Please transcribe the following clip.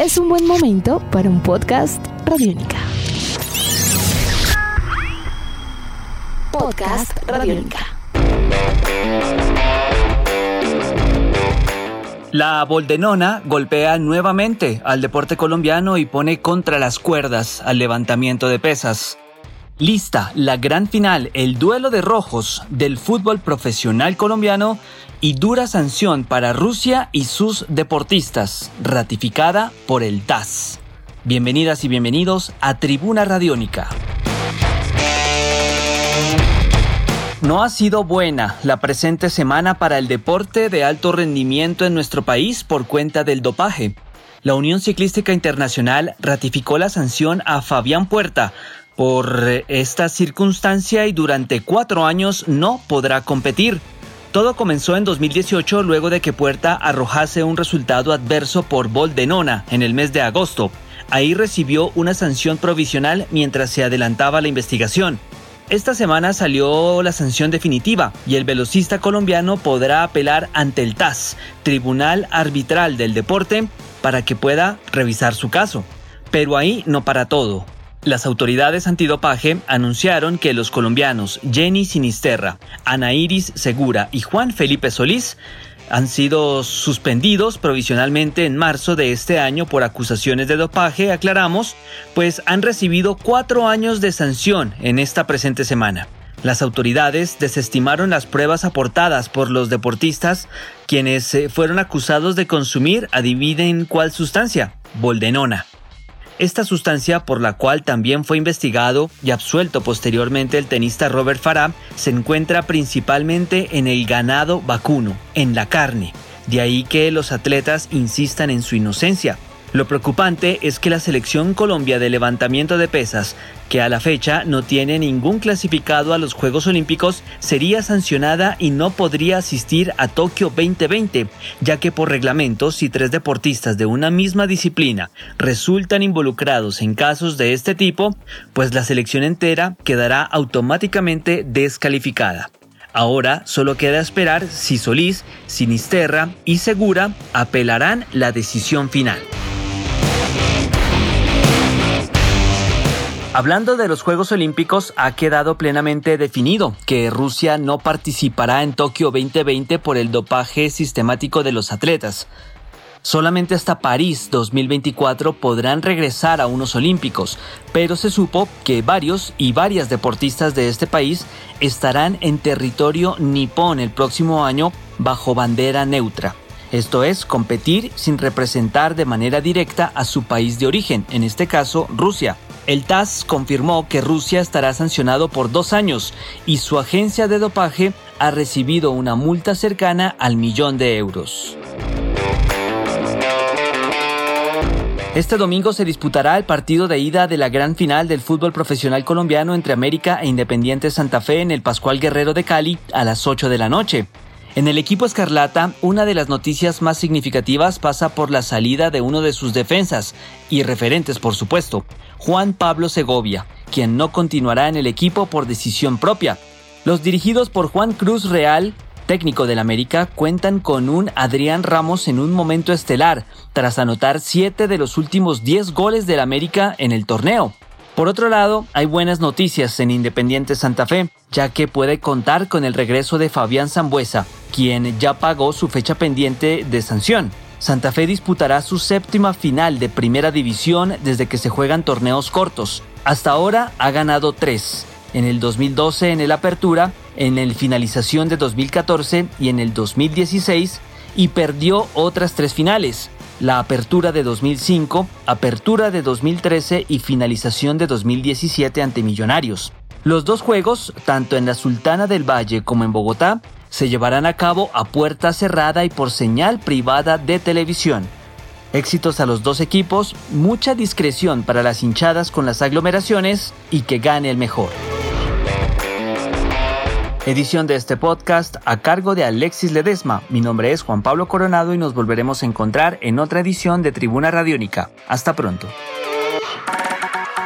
es un buen momento para un podcast Radiónica. Podcast Radiónica. La Boldenona golpea nuevamente al deporte colombiano y pone contra las cuerdas al levantamiento de pesas. Lista la gran final, el duelo de rojos del fútbol profesional colombiano y dura sanción para Rusia y sus deportistas, ratificada por el TAS. Bienvenidas y bienvenidos a Tribuna Radiónica. No ha sido buena la presente semana para el deporte de alto rendimiento en nuestro país por cuenta del dopaje. La Unión Ciclística Internacional ratificó la sanción a Fabián Puerta por esta circunstancia y durante cuatro años no podrá competir. Todo comenzó en 2018 luego de que Puerta arrojase un resultado adverso por Boldenona en el mes de agosto. Ahí recibió una sanción provisional mientras se adelantaba la investigación. Esta semana salió la sanción definitiva y el velocista colombiano podrá apelar ante el TAS, Tribunal Arbitral del Deporte, para que pueda revisar su caso. Pero ahí no para todo. Las autoridades antidopaje anunciaron que los colombianos Jenny Sinisterra, Ana Iris Segura y Juan Felipe Solís han sido suspendidos provisionalmente en marzo de este año por acusaciones de dopaje, aclaramos, pues han recibido cuatro años de sanción en esta presente semana. Las autoridades desestimaron las pruebas aportadas por los deportistas, quienes eh, fueron acusados de consumir, adivinen cuál sustancia, boldenona. Esta sustancia, por la cual también fue investigado y absuelto posteriormente el tenista Robert Farah, se encuentra principalmente en el ganado vacuno, en la carne. De ahí que los atletas insistan en su inocencia, lo preocupante es que la selección Colombia de levantamiento de pesas, que a la fecha no tiene ningún clasificado a los Juegos Olímpicos, sería sancionada y no podría asistir a Tokio 2020, ya que por reglamento si tres deportistas de una misma disciplina resultan involucrados en casos de este tipo, pues la selección entera quedará automáticamente descalificada. Ahora solo queda esperar si Solís, Sinisterra y Segura apelarán la decisión final. Hablando de los Juegos Olímpicos, ha quedado plenamente definido que Rusia no participará en Tokio 2020 por el dopaje sistemático de los atletas. Solamente hasta París 2024 podrán regresar a unos Olímpicos, pero se supo que varios y varias deportistas de este país estarán en territorio nipón el próximo año bajo bandera neutra. Esto es, competir sin representar de manera directa a su país de origen, en este caso Rusia. El TAS confirmó que Rusia estará sancionado por dos años y su agencia de dopaje ha recibido una multa cercana al millón de euros. Este domingo se disputará el partido de ida de la gran final del fútbol profesional colombiano entre América e Independiente Santa Fe en el Pascual Guerrero de Cali a las 8 de la noche. En el equipo Escarlata, una de las noticias más significativas pasa por la salida de uno de sus defensas, y referentes por supuesto, Juan Pablo Segovia, quien no continuará en el equipo por decisión propia. Los dirigidos por Juan Cruz Real, técnico del América, cuentan con un Adrián Ramos en un momento estelar, tras anotar 7 de los últimos 10 goles del América en el torneo. Por otro lado, hay buenas noticias en Independiente Santa Fe, ya que puede contar con el regreso de Fabián Zambuesa, quien ya pagó su fecha pendiente de sanción. Santa Fe disputará su séptima final de primera división desde que se juegan torneos cortos. Hasta ahora ha ganado tres. En el 2012 en el Apertura, en el Finalización de 2014 y en el 2016, y perdió otras tres finales. La Apertura de 2005, Apertura de 2013 y Finalización de 2017 ante Millonarios. Los dos juegos, tanto en la Sultana del Valle como en Bogotá, se llevarán a cabo a puerta cerrada y por señal privada de televisión. Éxitos a los dos equipos, mucha discreción para las hinchadas con las aglomeraciones y que gane el mejor. Edición de este podcast a cargo de Alexis Ledesma. Mi nombre es Juan Pablo Coronado y nos volveremos a encontrar en otra edición de Tribuna Radiónica. Hasta pronto.